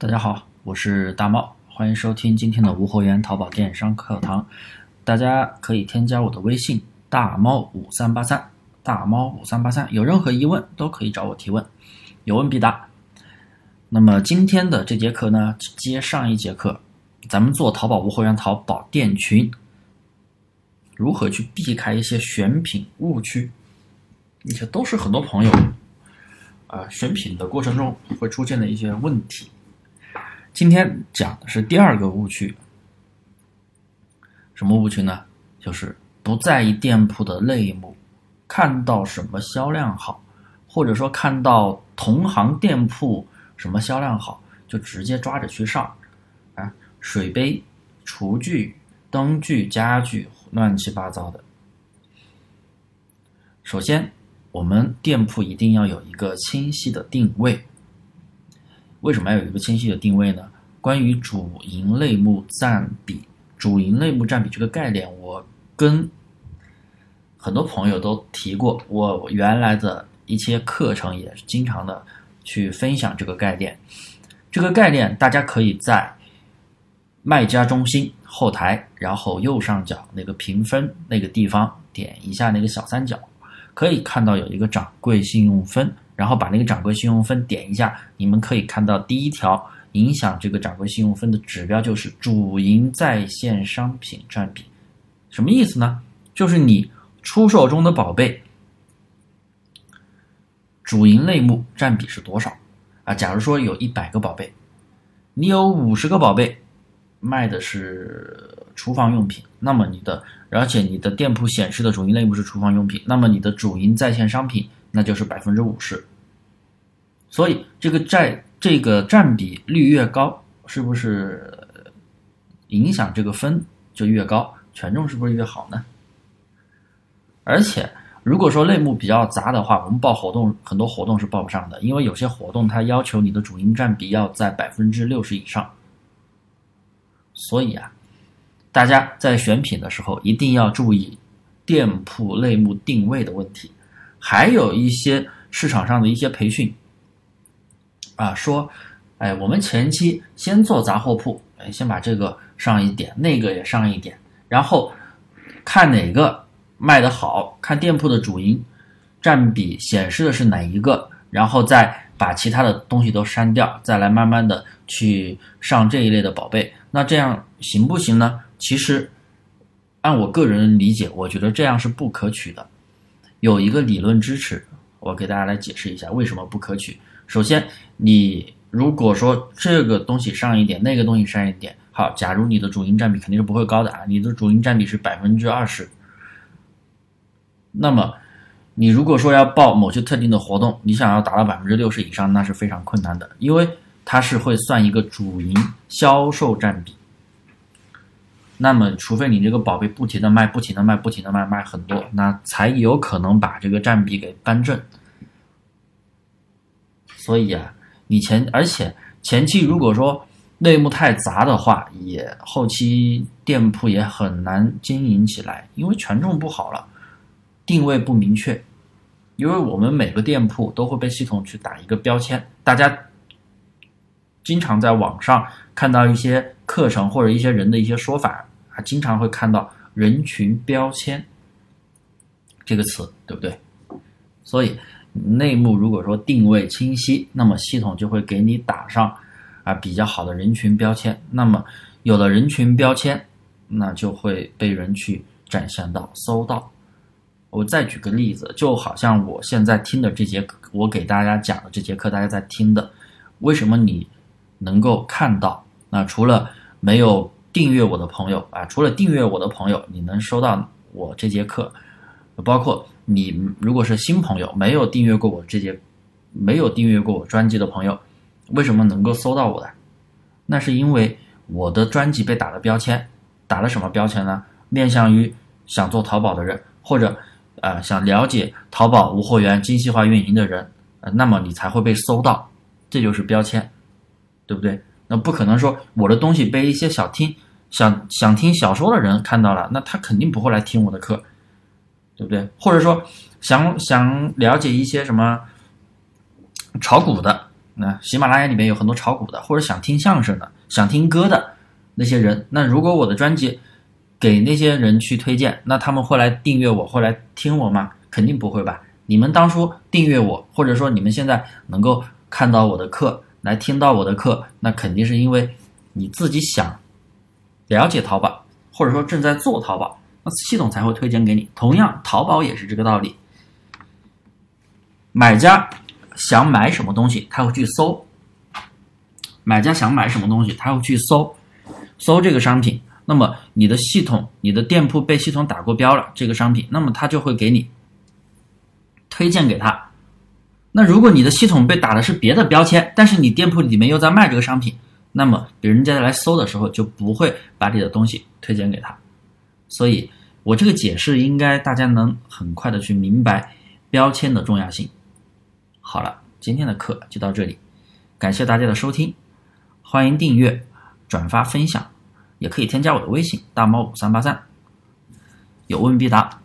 大家好，我是大猫，欢迎收听今天的无货源淘宝电商课堂。大家可以添加我的微信大猫五三八三，大猫五三八三，有任何疑问都可以找我提问，有问必答。那么今天的这节课呢，接上一节课，咱们做淘宝无货源淘宝店群，如何去避开一些选品误区，一些都是很多朋友啊选品的过程中会出现的一些问题。今天讲的是第二个误区，什么误区呢？就是不在意店铺的类目，看到什么销量好，或者说看到同行店铺什么销量好，就直接抓着去上，啊，水杯、厨具、灯具、家具，乱七八糟的。首先，我们店铺一定要有一个清晰的定位。为什么要有一个清晰的定位呢？关于主营类目占比，主营类目占比这个概念，我跟很多朋友都提过。我原来的一些课程也经常的去分享这个概念。这个概念大家可以在卖家中心后台，然后右上角那个评分那个地方点一下那个小三角，可以看到有一个掌柜信用分。然后把那个掌柜信用分点一下，你们可以看到第一条影响这个掌柜信用分的指标就是主营在线商品占比，什么意思呢？就是你出售中的宝贝主营类目占比是多少啊？假如说有一百个宝贝，你有五十个宝贝卖的是厨房用品，那么你的而且你的店铺显示的主营类目是厨房用品，那么你的主营在线商品。那就是百分之五十，所以这个占这个占比率越高，是不是影响这个分就越高，权重是不是越好呢？而且如果说类目比较杂的话，我们报活动很多活动是报不上的，因为有些活动它要求你的主营占比要在百分之六十以上。所以啊，大家在选品的时候一定要注意店铺类目定位的问题。还有一些市场上的一些培训，啊，说，哎，我们前期先做杂货铺，哎，先把这个上一点，那个也上一点，然后看哪个卖的好，看店铺的主营占比显示的是哪一个，然后再把其他的东西都删掉，再来慢慢的去上这一类的宝贝，那这样行不行呢？其实，按我个人理解，我觉得这样是不可取的。有一个理论支持，我给大家来解释一下为什么不可取。首先，你如果说这个东西上一点，那个东西上一点，好，假如你的主营占比肯定是不会高的啊，你的主营占比是百分之二十，那么你如果说要报某些特定的活动，你想要达到百分之六十以上，那是非常困难的，因为它是会算一个主营销售占比。那么，除非你这个宝贝不停的卖，不停的卖，不停的卖，卖很多，那才有可能把这个占比给扳正。所以啊，你前而且前期如果说类目太杂的话，也后期店铺也很难经营起来，因为权重不好了，定位不明确。因为我们每个店铺都会被系统去打一个标签，大家经常在网上看到一些课程或者一些人的一些说法。经常会看到“人群标签”这个词，对不对？所以内幕如果说定位清晰，那么系统就会给你打上啊比较好的人群标签。那么有了人群标签，那就会被人去展现到、搜到。我再举个例子，就好像我现在听的这节课，我给大家讲的这节课，大家在听的，为什么你能够看到？那除了没有。订阅我的朋友啊，除了订阅我的朋友，你能收到我这节课，包括你如果是新朋友，没有订阅过我这节，没有订阅过我专辑的朋友，为什么能够搜到我的？那是因为我的专辑被打了标签，打了什么标签呢？面向于想做淘宝的人，或者啊想了解淘宝无货源精细化运营的人，呃，那么你才会被搜到，这就是标签，对不对？那不可能说我的东西被一些想听、想想听小说的人看到了，那他肯定不会来听我的课，对不对？或者说想想了解一些什么炒股的，那喜马拉雅里面有很多炒股的，或者想听相声的、想听歌的那些人。那如果我的专辑给那些人去推荐，那他们会来订阅我，会来听我吗？肯定不会吧。你们当初订阅我，或者说你们现在能够看到我的课，来听到我的课，那肯定是因为你自己想了解淘宝，或者说正在做淘宝，那系统才会推荐给你。同样，淘宝也是这个道理。买家想买什么东西，他会去搜。买家想买什么东西，他会去搜，搜这个商品。那么你的系统，你的店铺被系统打过标了，这个商品，那么他就会给你推荐给他。那如果你的系统被打的是别的标签，但是你店铺里面又在卖这个商品，那么别人家来搜的时候就不会把你的东西推荐给他。所以，我这个解释应该大家能很快的去明白标签的重要性。好了，今天的课就到这里，感谢大家的收听，欢迎订阅、转发、分享，也可以添加我的微信大猫五三八三，有问必答。